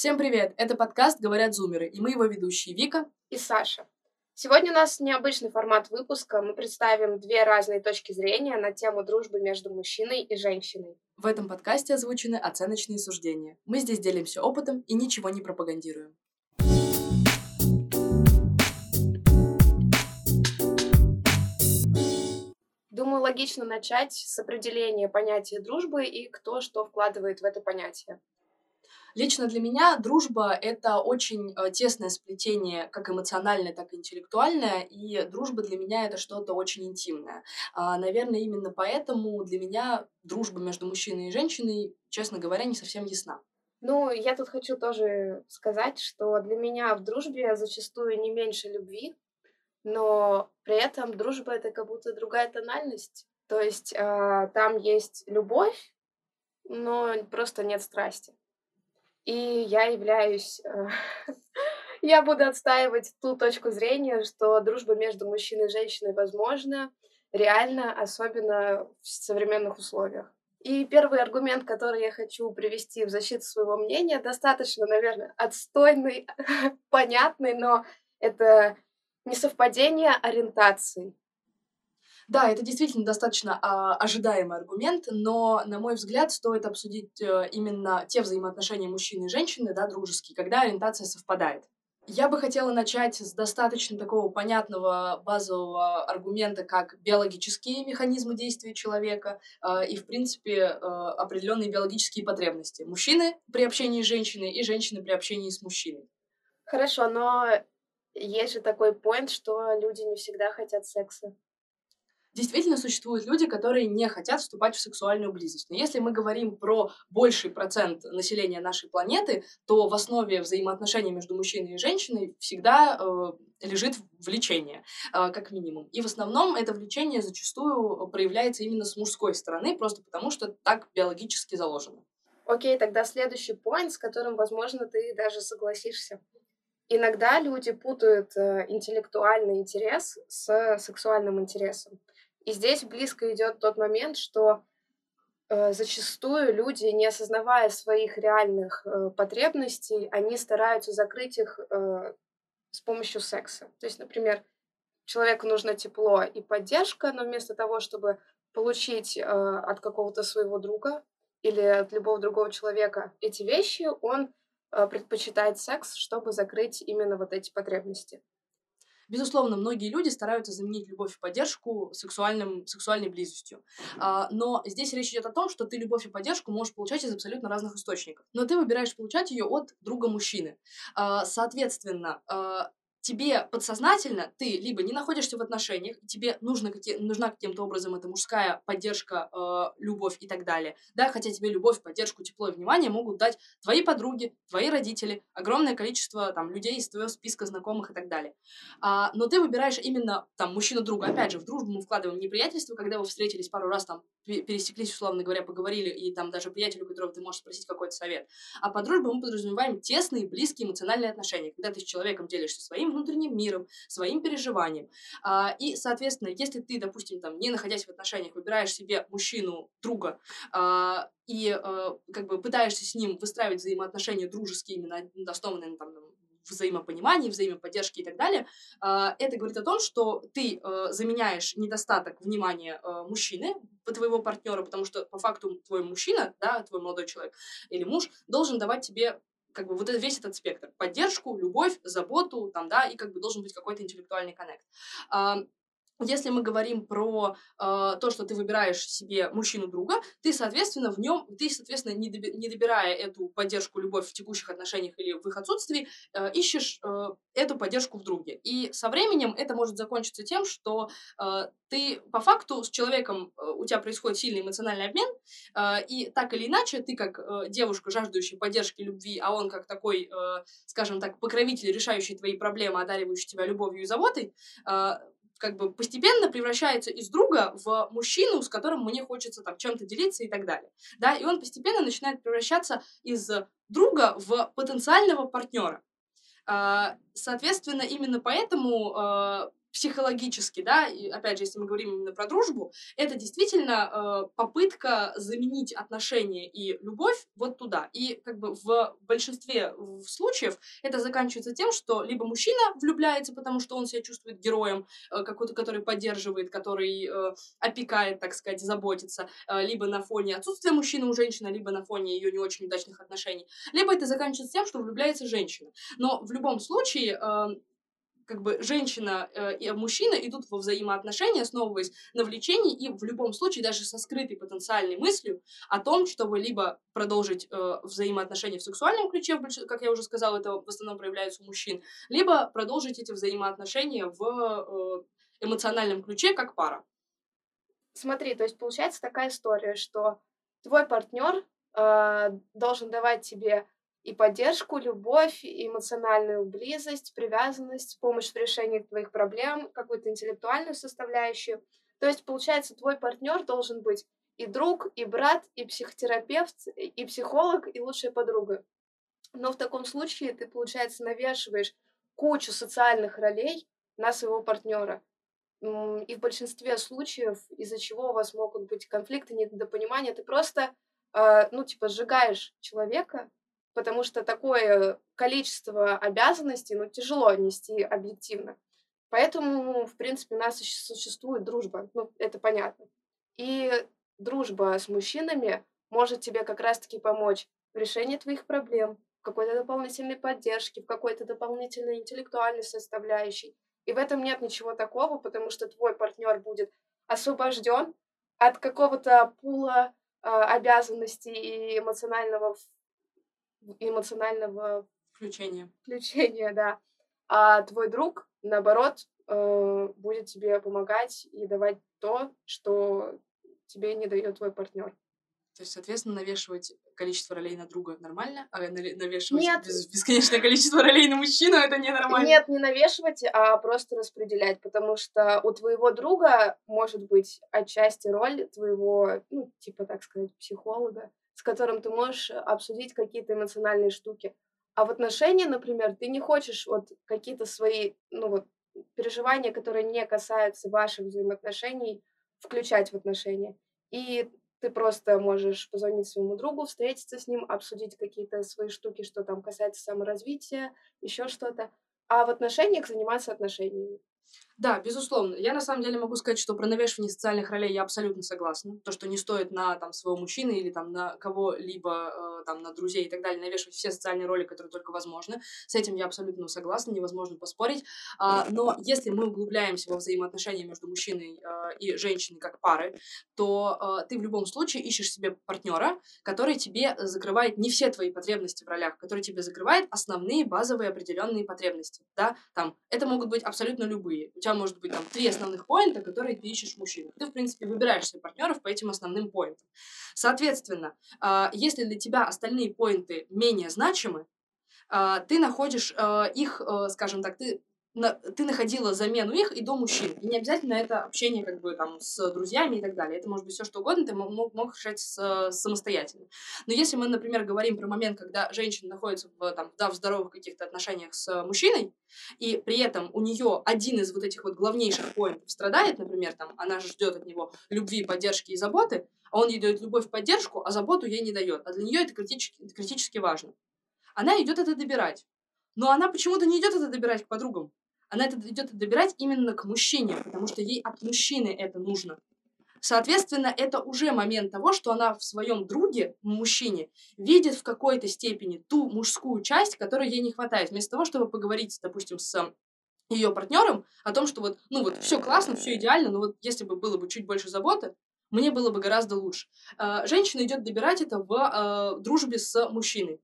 Всем привет! Это подкаст «Говорят зумеры» и мы его ведущие Вика и Саша. Сегодня у нас необычный формат выпуска. Мы представим две разные точки зрения на тему дружбы между мужчиной и женщиной. В этом подкасте озвучены оценочные суждения. Мы здесь делимся опытом и ничего не пропагандируем. Думаю, логично начать с определения понятия дружбы и кто что вкладывает в это понятие. Лично для меня дружба — это очень э, тесное сплетение, как эмоциональное, так и интеллектуальное, и дружба для меня — это что-то очень интимное. А, наверное, именно поэтому для меня дружба между мужчиной и женщиной, честно говоря, не совсем ясна. Ну, я тут хочу тоже сказать, что для меня в дружбе зачастую не меньше любви, но при этом дружба это как будто другая тональность. То есть э, там есть любовь, но просто нет страсти. И я являюсь... Э, я буду отстаивать ту точку зрения, что дружба между мужчиной и женщиной возможна, реально, особенно в современных условиях. И первый аргумент, который я хочу привести в защиту своего мнения, достаточно, наверное, отстойный, понятный, но это Несовпадение ориентаций. Да, это действительно достаточно а, ожидаемый аргумент, но, на мой взгляд, стоит обсудить а, именно те взаимоотношения мужчины и женщины, да, дружеские, когда ориентация совпадает. Я бы хотела начать с достаточно такого понятного базового аргумента, как биологические механизмы действия человека э, и, в принципе, э, определенные биологические потребности. Мужчины при общении с женщиной и женщины при общении с мужчиной. Хорошо, но есть же такой поинт, что люди не всегда хотят секса. Действительно существуют люди, которые не хотят вступать в сексуальную близость. Но если мы говорим про больший процент населения нашей планеты, то в основе взаимоотношений между мужчиной и женщиной всегда э, лежит влечение, э, как минимум. И в основном это влечение зачастую проявляется именно с мужской стороны, просто потому что так биологически заложено. Окей, тогда следующий поинт, с которым, возможно, ты даже согласишься. Иногда люди путают э, интеллектуальный интерес с сексуальным интересом. И здесь близко идет тот момент, что э, зачастую люди, не осознавая своих реальных э, потребностей, они стараются закрыть их с помощью секса. То есть, например, человеку нужно тепло и поддержка, но вместо того, чтобы получить от какого-то своего друга или от любого другого человека эти вещи, он Э, предпочитает секс, чтобы закрыть именно вот эти потребности. Безусловно, многие люди стараются заменить любовь и поддержку сексуальным, сексуальной близостью. А, но здесь речь идет о том, что ты любовь и поддержку можешь получать из абсолютно разных источников. Но ты выбираешь получать ее от друга мужчины. А, соответственно, а, тебе подсознательно ты либо не находишься в отношениях, тебе нужно, нужна каким-то образом эта мужская поддержка, э, любовь и так далее, да, хотя тебе любовь, поддержку, тепло и внимание могут дать твои подруги, твои родители, огромное количество там людей из твоего списка знакомых и так далее. А, но ты выбираешь именно там мужчину-друга. Опять же, в дружбу мы вкладываем не приятельство, когда вы встретились пару раз, там, пересеклись, условно говоря, поговорили, и там даже приятелю, которого ты можешь спросить какой-то совет. А по дружбе мы подразумеваем тесные, близкие эмоциональные отношения, когда ты с человеком делишься своим внутренним миром, своим переживанием. А, и, соответственно, если ты, допустим, там, не находясь в отношениях, выбираешь себе мужчину, друга, а, и а, как бы пытаешься с ним выстраивать взаимоотношения дружеские, именно основанные там, взаимопонимании, взаимоподдержки и так далее, это говорит о том, что ты заменяешь недостаток внимания мужчины, твоего партнера, потому что по факту твой мужчина, да, твой молодой человек или муж должен давать тебе как бы вот весь этот спектр. Поддержку, любовь, заботу, там, да, и как бы должен быть какой-то интеллектуальный коннект. Если мы говорим про э, то, что ты выбираешь себе мужчину-друга, ты, соответственно, в нем, ты, соответственно, не, доби, не добирая эту поддержку, любовь в текущих отношениях или в их отсутствии, э, ищешь э, эту поддержку в друге. И со временем это может закончиться тем, что э, ты по факту с человеком, э, у тебя происходит сильный эмоциональный обмен, э, и так или иначе ты как э, девушка, жаждущая поддержки, любви, а он как такой, э, скажем так, покровитель, решающий твои проблемы, одаривающий тебя любовью и заботой, э, как бы постепенно превращается из друга в мужчину, с которым мне хочется там чем-то делиться и так далее. Да, и он постепенно начинает превращаться из друга в потенциального партнера. А, соответственно, именно поэтому а, психологически, да, и опять же, если мы говорим именно про дружбу, это действительно э, попытка заменить отношения и любовь вот туда. И как бы в большинстве случаев это заканчивается тем, что либо мужчина влюбляется, потому что он себя чувствует героем, э, какой-то, который поддерживает, который э, опекает, так сказать, заботится, э, либо на фоне отсутствия мужчины у женщины, либо на фоне ее не очень удачных отношений, либо это заканчивается тем, что влюбляется женщина. Но в любом случае э, как бы женщина э, и мужчина идут во взаимоотношения, основываясь на влечении и в любом случае даже со скрытой потенциальной мыслью о том, чтобы либо продолжить э, взаимоотношения в сексуальном ключе, как я уже сказала, это в основном проявляется у мужчин, либо продолжить эти взаимоотношения в э, эмоциональном ключе как пара. Смотри, то есть получается такая история, что твой партнер э, должен давать тебе и поддержку, любовь, эмоциональную близость, привязанность, помощь в решении твоих проблем, какую-то интеллектуальную составляющую. То есть, получается, твой партнер должен быть и друг, и брат, и психотерапевт, и психолог, и лучшая подруга. Но в таком случае ты, получается, навешиваешь кучу социальных ролей на своего партнера. И в большинстве случаев, из-за чего у вас могут быть конфликты, недопонимания, ты просто, а, ну, типа, сжигаешь человека, потому что такое количество обязанностей, ну, тяжело нести объективно. Поэтому, в принципе, у нас существует дружба, ну, это понятно. И дружба с мужчинами может тебе как раз-таки помочь в решении твоих проблем, в какой-то дополнительной поддержке, в какой-то дополнительной интеллектуальной составляющей. И в этом нет ничего такого, потому что твой партнер будет освобожден от какого-то пула э, обязанностей и эмоционального эмоционального включения. Включения, да. А твой друг, наоборот, э, будет тебе помогать и давать то, что тебе не дает твой партнер. То есть, соответственно, навешивать количество ролей на друга нормально, а навешивать Нет. бесконечное количество ролей на мужчину это ненормально. Нет, не навешивать, а просто распределять, потому что у твоего друга может быть отчасти роль твоего, ну, типа, так сказать, психолога, с которым ты можешь обсудить какие-то эмоциональные штуки. А в отношении, например, ты не хочешь вот какие-то свои, ну вот, переживания, которые не касаются ваших взаимоотношений, включать в отношения. И ты просто можешь позвонить своему другу, встретиться с ним, обсудить какие-то свои штуки, что там касается саморазвития, еще что-то. А в отношениях заниматься отношениями. Да, безусловно. Я на самом деле могу сказать, что про навешивание социальных ролей я абсолютно согласна. То, что не стоит на там, своего мужчины или там, на кого-либо, э, там, на друзей и так далее, навешивать все социальные роли, которые только возможны. С этим я абсолютно согласна, невозможно поспорить. А, но если мы углубляемся во взаимоотношения между мужчиной э, и женщиной как пары, то э, ты в любом случае ищешь себе партнера, который тебе закрывает не все твои потребности в ролях, который тебе закрывает основные базовые определенные потребности. Да? Там, это могут быть абсолютно любые. У тебя может быть там три основных поинта, которые ты ищешь в. Ты, в принципе, выбираешь себе партнеров по этим основным поинтам. Соответственно, а, если для тебя остальные поинты менее значимы, а, ты находишь а, их, скажем так, ты на, ты находила замену их и до мужчин. И не обязательно это общение как бы там с друзьями и так далее. Это может быть все что угодно, ты мог, мог решать с, самостоятельно. Но если мы, например, говорим про момент, когда женщина находится в, там, да, в здоровых каких-то отношениях с мужчиной, и при этом у нее один из вот этих вот главнейших поинтов страдает, например, там, она ждет от него любви, поддержки и заботы, а он ей дает любовь, поддержку, а заботу ей не дает. А для нее это критически, критически важно. Она идет это добирать. Но она почему-то не идет это добирать к подругам она это идет добирать именно к мужчине, потому что ей от мужчины это нужно. Соответственно, это уже момент того, что она в своем друге, мужчине, видит в какой-то степени ту мужскую часть, которой ей не хватает. Вместо того, чтобы поговорить, допустим, с ее партнером о том, что вот, ну вот, все классно, все идеально, но вот если бы было бы чуть больше заботы, мне было бы гораздо лучше. Э, женщина идет добирать это в э, дружбе с мужчиной.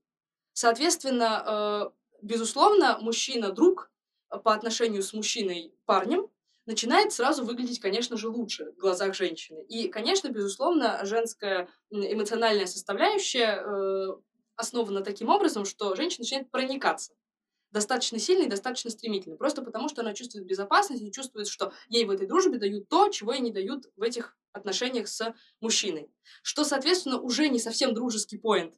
Соответственно, э, безусловно, мужчина-друг по отношению с мужчиной парнем начинает сразу выглядеть, конечно же, лучше в глазах женщины. И, конечно, безусловно, женская эмоциональная составляющая э, основана таким образом, что женщина начинает проникаться достаточно сильно и достаточно стремительно. Просто потому, что она чувствует безопасность и чувствует, что ей в этой дружбе дают то, чего ей не дают в этих отношениях с мужчиной. Что, соответственно, уже не совсем дружеский поинт.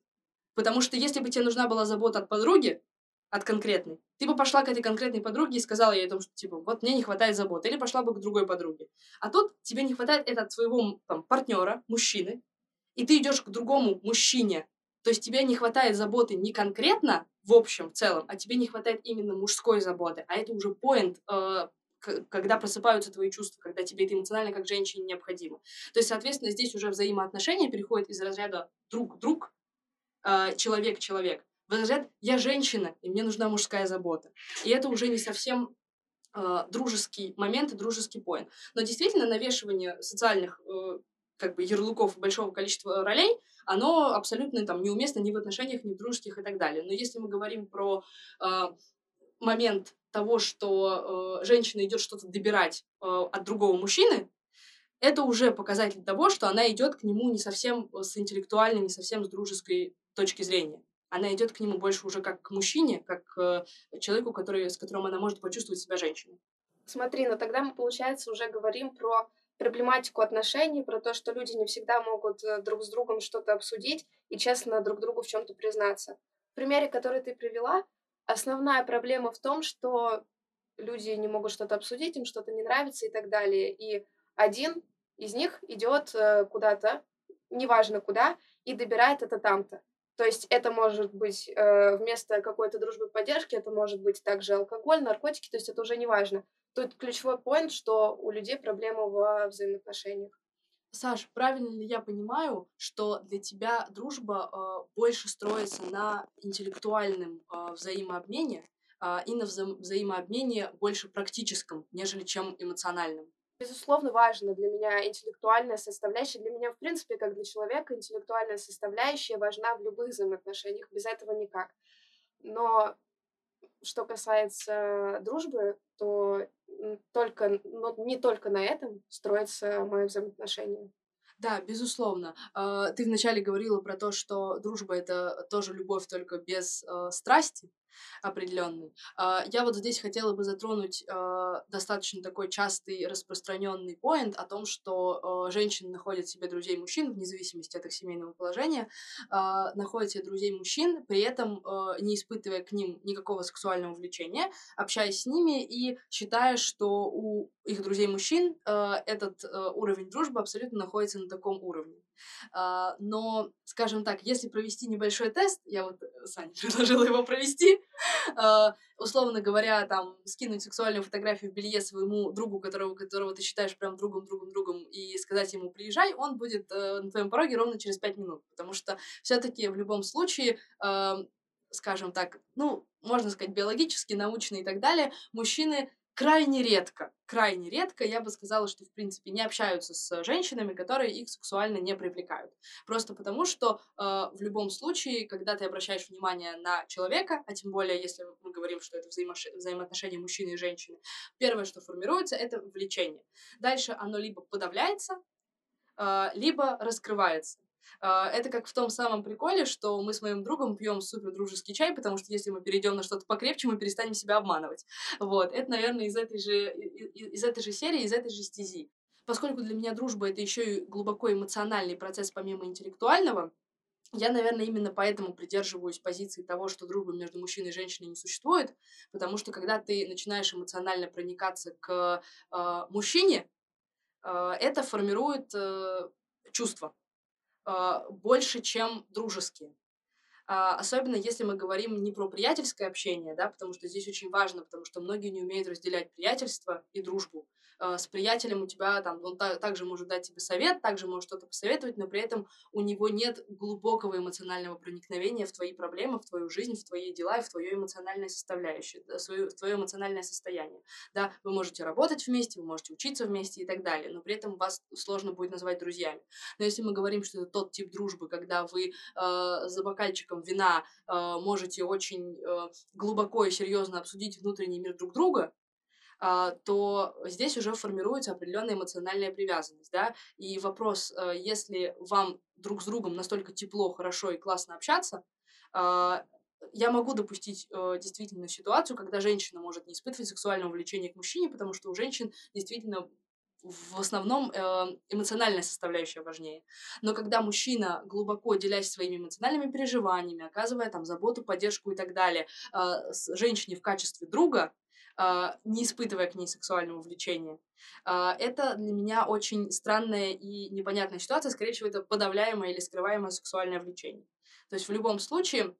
Потому что если бы тебе нужна была забота от подруги, от конкретной, ты бы пошла к этой конкретной подруге и сказала ей о том, что, типа, вот мне не хватает заботы, или пошла бы к другой подруге. А тут тебе не хватает это своего там, партнера, мужчины, и ты идешь к другому мужчине. То есть тебе не хватает заботы не конкретно в общем, в целом, а тебе не хватает именно мужской заботы, а это уже поинт, э, когда просыпаются твои чувства, когда тебе это эмоционально как женщине необходимо. То есть, соответственно, здесь уже взаимоотношения переходят из разряда друг-друг, э, человек-человек, в разряд «я женщина, и мне нужна мужская забота». И это уже не совсем э, дружеский момент и дружеский поинт. Но действительно, навешивание социальных э, как бы ярлыков большого количества ролей, оно абсолютно там неуместно ни в отношениях, ни в дружеских и так далее. Но если мы говорим про э, момент того, что э, женщина идет что-то добирать э, от другого мужчины, это уже показатель того, что она идет к нему не совсем с интеллектуальной, не совсем с дружеской точки зрения. Она идет к нему больше уже как к мужчине, как к человеку, который, с которым она может почувствовать себя женщиной. Смотри, но тогда мы, получается, уже говорим про проблематику отношений, про то, что люди не всегда могут э, друг с другом что-то обсудить и честно друг другу в чем-то признаться. В примере, который ты привела, основная проблема в том, что люди не могут что-то обсудить, им что-то не нравится и так далее. И один из них идет э, куда-то, неважно куда, и добирает это там-то. То есть это может быть э, вместо какой-то дружбы поддержки, это может быть также алкоголь, наркотики, то есть это уже не важно. Тут ключевой поинт, что у людей проблемы во взаимоотношениях. Саш, правильно ли я понимаю, что для тебя дружба э, больше строится на интеллектуальном э, взаимообмене э, и на вза- взаимообмене больше практическом, нежели чем эмоциональном? Безусловно, важно для меня интеллектуальная составляющая. Для меня, в принципе, как для человека, интеллектуальная составляющая важна в любых взаимоотношениях. Без этого никак. Но что касается дружбы, то только, но не только на этом строится мое взаимоотношение. Да, безусловно. А, ты вначале говорила про то, что дружба это тоже любовь, только без э, страсти определенный. А, я вот здесь хотела бы затронуть а, достаточно такой частый распространенный поинт о том, что а, женщины находят себе друзей мужчин, вне зависимости от их семейного положения, находят себе друзей мужчин, при этом не испытывая к ним никакого сексуального влечения, общаясь с ними и считая, что у их друзей мужчин этот уровень дружбы абсолютно находится на таком уровне. А, но, скажем так, если провести небольшой тест, я вот э, Саня предложила его провести, а, условно говоря, там, скинуть сексуальную фотографию в белье своему другу, которого, которого ты считаешь прям другом, другом, другом, и сказать ему «приезжай», он будет э, на твоем пороге ровно через пять минут, потому что все таки в любом случае скажем так, ну, можно сказать, биологически, научно и так далее, мужчины крайне редко, крайне редко, я бы сказала, что, в принципе, не общаются с женщинами, которые их сексуально не привлекают. Просто потому, что э, в любом случае, когда ты обращаешь внимание на человека, а тем более, если мы говорим, что это взаимош... взаимоотношения мужчины и женщины, первое, что формируется, это влечение. Дальше оно либо подавляется, э, либо раскрывается. А, это как в том самом приколе, что мы с моим другом пьем супер дружеский чай, потому что если мы перейдем на что-то покрепче, мы перестанем себя обманывать. Вот, это, наверное, из этой же, из этой же серии, из этой же стези. Поскольку для меня дружба это еще и глубоко эмоциональный процесс помимо интеллектуального, я, наверное, именно поэтому придерживаюсь позиции того, что дружбы между мужчиной и женщиной не существует, потому что когда ты начинаешь эмоционально проникаться к э, мужчине, э, это формирует э, чувства. А, больше, чем дружеские. А, особенно если мы говорим не про приятельское общение, да, потому что здесь очень важно, потому что многие не умеют разделять приятельство и дружбу. Э, с приятелем у тебя там, он та- также может дать тебе совет, также может что-то посоветовать, но при этом у него нет глубокого эмоционального проникновения в твои проблемы, в твою жизнь, в твои дела и в твое эмоциональное составляющее, в твое эмоциональное состояние. Да, вы можете работать вместе, вы можете учиться вместе и так далее, но при этом вас сложно будет назвать друзьями. Но если мы говорим, что это тот тип дружбы, когда вы э, за бокальчиком вина э, можете очень э, глубоко и серьезно обсудить внутренний мир друг друга, а, то здесь уже формируется определенная эмоциональная привязанность, да, и вопрос, э, если вам друг с другом настолько тепло, хорошо и классно общаться, а, я могу допустить э, действительно ситуацию, когда женщина может не испытывать сексуального влечения к мужчине, потому что у женщин действительно в основном э, эмоциональная составляющая важнее. Но когда мужчина, глубоко делясь своими эмоциональными переживаниями, оказывая там заботу, поддержку и так далее, э, женщине в качестве друга, э, не испытывая к ней сексуального влечения, это для меня очень странная и непонятная ситуация. Скорее всего, это подавляемое или скрываемое сексуальное влечение. То есть в любом случае,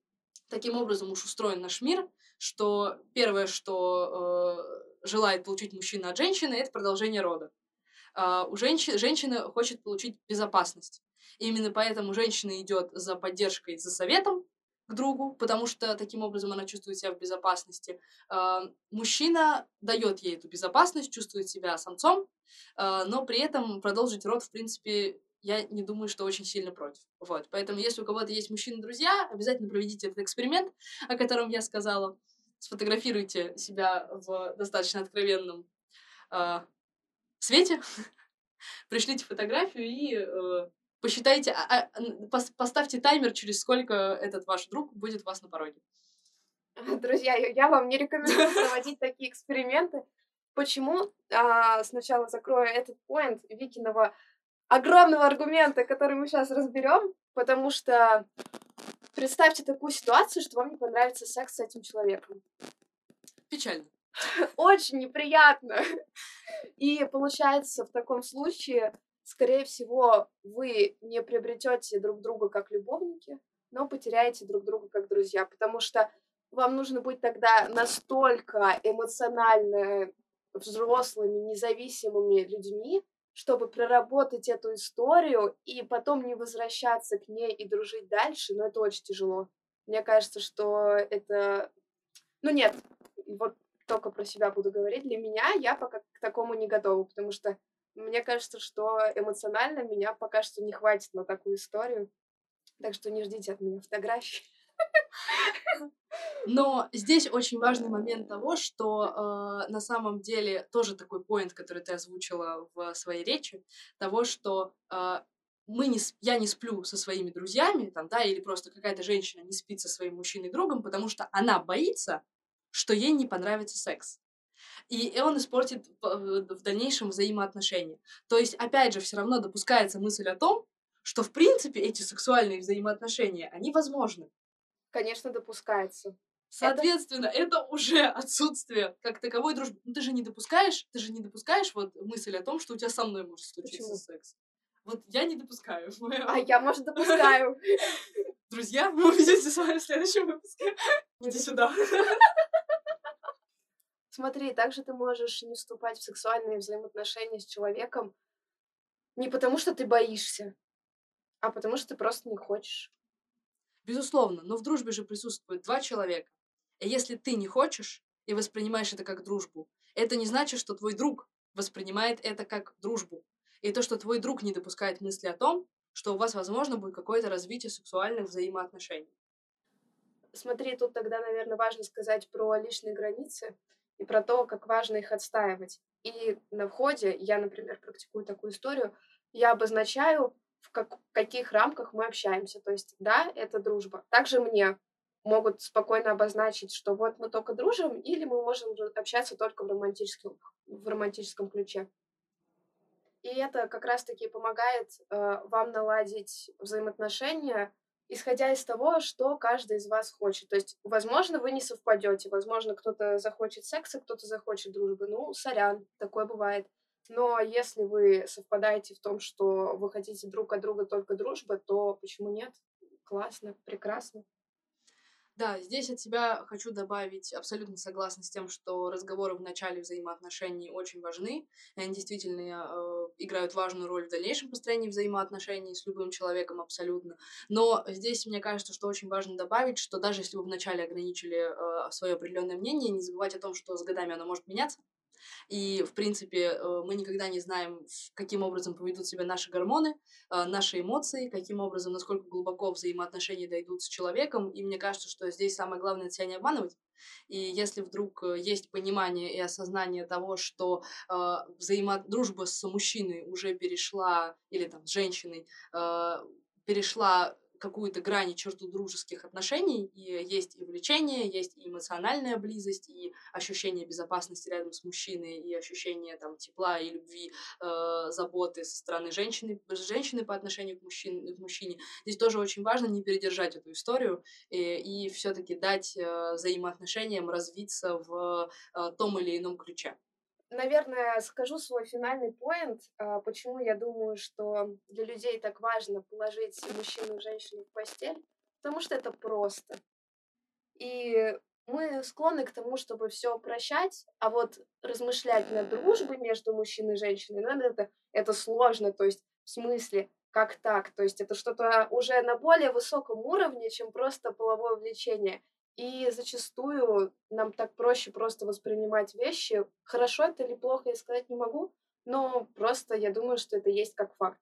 таким образом уж устроен наш мир, что первое, что э, желает получить мужчина от женщины, это продолжение рода. Uh, у женщины, женщина хочет получить безопасность. И именно поэтому женщина идет за поддержкой, за советом к другу, потому что таким образом она чувствует себя в безопасности. Uh, мужчина дает ей эту безопасность, чувствует себя самцом, uh, но при этом продолжить род, в принципе, я не думаю, что очень сильно против. Вот. Поэтому, если у кого-то есть мужчины-друзья, обязательно проведите этот эксперимент, о котором я сказала. Сфотографируйте себя в достаточно откровенном свете, пришлите фотографию и э, посчитайте, а, а, пос, поставьте таймер, через сколько этот ваш друг будет у вас на пороге. Друзья, я вам не рекомендую проводить такие эксперименты. Почему? А, сначала закрою этот поинт Викиного огромного аргумента, который мы сейчас разберем, потому что представьте такую ситуацию, что вам не понравится секс с этим человеком. Печально. Очень неприятно. И получается, в таком случае, скорее всего, вы не приобретете друг друга как любовники, но потеряете друг друга как друзья, потому что вам нужно быть тогда настолько эмоционально взрослыми, независимыми людьми, чтобы проработать эту историю и потом не возвращаться к ней и дружить дальше, но это очень тяжело. Мне кажется, что это... Ну нет, вот только про себя буду говорить, для меня я пока к такому не готова, потому что мне кажется, что эмоционально меня пока что не хватит на такую историю. Так что не ждите от меня фотографий. Но здесь очень важный момент того, что э, на самом деле тоже такой поинт, который ты озвучила в своей речи, того, что э, мы не, я не сплю со своими друзьями, там, да, или просто какая-то женщина не спит со своим мужчиной другом, потому что она боится, что ей не понравится секс. И он испортит в дальнейшем взаимоотношения. То есть, опять же, все равно допускается мысль о том, что, в принципе, эти сексуальные взаимоотношения, они возможны. Конечно, допускается. Соответственно, это, это уже отсутствие как таковой дружбы. Ну, ты же не допускаешь, ты же не допускаешь вот мысль о том, что у тебя со мной может случиться Почему? секс. Вот я не допускаю. А я, может, допускаю. Друзья, мы увидимся с вами в следующем выпуске. Иди сюда. Смотри, также ты можешь не вступать в сексуальные взаимоотношения с человеком не потому, что ты боишься, а потому, что ты просто не хочешь. Безусловно, но в дружбе же присутствует два человека. И если ты не хочешь и воспринимаешь это как дружбу, это не значит, что твой друг воспринимает это как дружбу. И то, что твой друг не допускает мысли о том, что у вас, возможно, будет какое-то развитие сексуальных взаимоотношений. Смотри, тут тогда, наверное, важно сказать про личные границы и про то, как важно их отстаивать. И на входе, я, например, практикую такую историю, я обозначаю, в как, каких рамках мы общаемся. То есть, да, это дружба. Также мне могут спокойно обозначить, что вот мы только дружим, или мы можем общаться только в романтическом, в романтическом ключе. И это как раз-таки помогает э, вам наладить взаимоотношения исходя из того, что каждый из вас хочет. То есть, возможно, вы не совпадете, возможно, кто-то захочет секса, кто-то захочет дружбы. Ну, сорян, такое бывает. Но если вы совпадаете в том, что вы хотите друг от друга только дружбы, то почему нет? Классно, прекрасно. Да, здесь от себя хочу добавить, абсолютно согласна с тем, что разговоры в начале взаимоотношений очень важны, и они действительно э, играют важную роль в дальнейшем построении взаимоотношений с любым человеком абсолютно. Но здесь мне кажется, что очень важно добавить, что даже если вы вначале ограничили э, свое определенное мнение, не забывать о том, что с годами оно может меняться, и, в принципе, э, мы никогда не знаем, каким образом поведут себя наши гормоны, э, наши эмоции, каким образом, насколько глубоко взаимоотношения дойдут с человеком. И мне кажется, что здесь самое главное себя не обманывать. И если вдруг э, есть понимание и осознание того, что э, взаимодружба с мужчиной уже перешла, или там с женщиной, э, перешла какую-то грань и черту дружеских отношений, и есть и влечение, есть и эмоциональная близость, и ощущение безопасности рядом с мужчиной, и ощущение там тепла и любви, э, заботы со стороны женщины, женщины по отношению к, мужчин, к мужчине. Здесь тоже очень важно не передержать эту историю и, э, и все-таки дать э, взаимоотношениям развиться в э, том или ином ключе наверное, скажу свой финальный поинт, а, почему я думаю, что для людей так важно положить мужчину и женщину в постель, потому что это просто. И мы склонны к тому, чтобы все прощать, а вот размышлять над дружбой между мужчиной и женщиной, ну, это, это сложно, то есть в смысле, как так, то есть это что-то уже на более высоком уровне, чем просто половое влечение. И зачастую нам так проще просто воспринимать вещи. Хорошо это или плохо, я сказать не могу, но просто я думаю, что это есть как факт.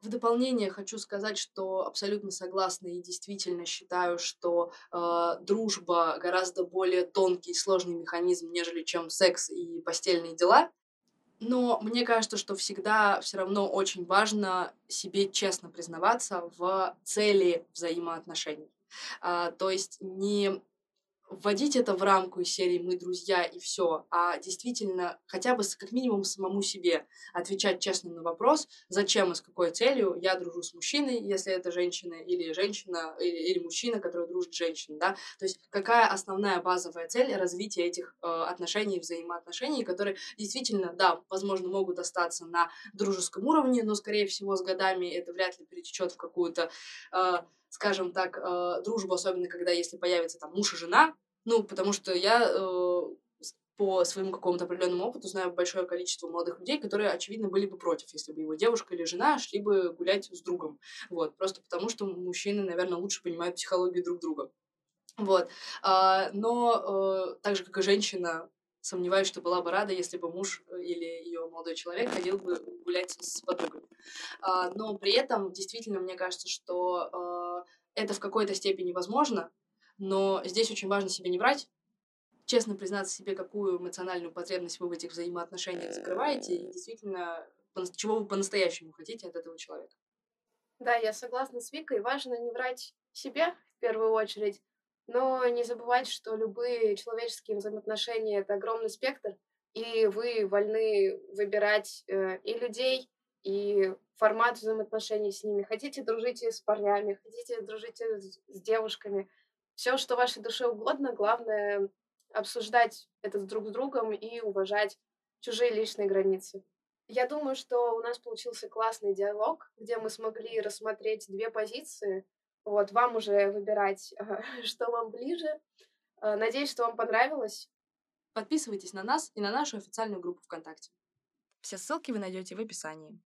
В дополнение хочу сказать, что абсолютно согласна и действительно считаю, что э, дружба гораздо более тонкий и сложный механизм, нежели чем секс и постельные дела. Но мне кажется, что всегда все равно очень важно себе честно признаваться в цели взаимоотношений. А, то есть не вводить это в рамку из серии «Мы друзья» и все, а действительно хотя бы как минимум самому себе отвечать честно на вопрос, зачем и с какой целью я дружу с мужчиной, если это женщина, или женщина, или, или мужчина, который дружит с женщиной, да, то есть какая основная базовая цель развития этих э, отношений, взаимоотношений, которые действительно, да, возможно, могут остаться на дружеском уровне, но, скорее всего, с годами это вряд ли перетечет в какую-то э, скажем так, э, дружбу, особенно когда если появится там муж и жена, ну, потому что я э, по своему какому-то определенному опыту знаю большое количество молодых людей, которые, очевидно, были бы против, если бы его девушка или жена шли бы гулять с другом. Вот, просто потому что мужчины, наверное, лучше понимают психологию друг друга. Вот. А, но э, так же, как и женщина, сомневаюсь, что была бы рада, если бы муж или ее молодой человек ходил бы гулять с подругой. А, но при этом, действительно, мне кажется, что э, это в какой-то степени возможно, но здесь очень важно себе не врать, честно признаться себе, какую эмоциональную потребность вы в этих взаимоотношениях закрываете, и действительно, чего вы по-настоящему хотите от этого человека. Да, я согласна с Викой. Важно не врать себе в первую очередь, но не забывать, что любые человеческие взаимоотношения — это огромный спектр, и вы вольны выбирать э, и людей, и формат взаимоотношений с ними. Хотите, дружите с парнями, хотите, дружите с, с девушками — все, что вашей душе угодно, главное обсуждать это друг с другом и уважать чужие личные границы. Я думаю, что у нас получился классный диалог, где мы смогли рассмотреть две позиции. Вот, вам уже выбирать, что вам ближе. Э, надеюсь, что вам понравилось. Подписывайтесь на нас и на нашу официальную группу ВКонтакте. Все ссылки вы найдете в описании.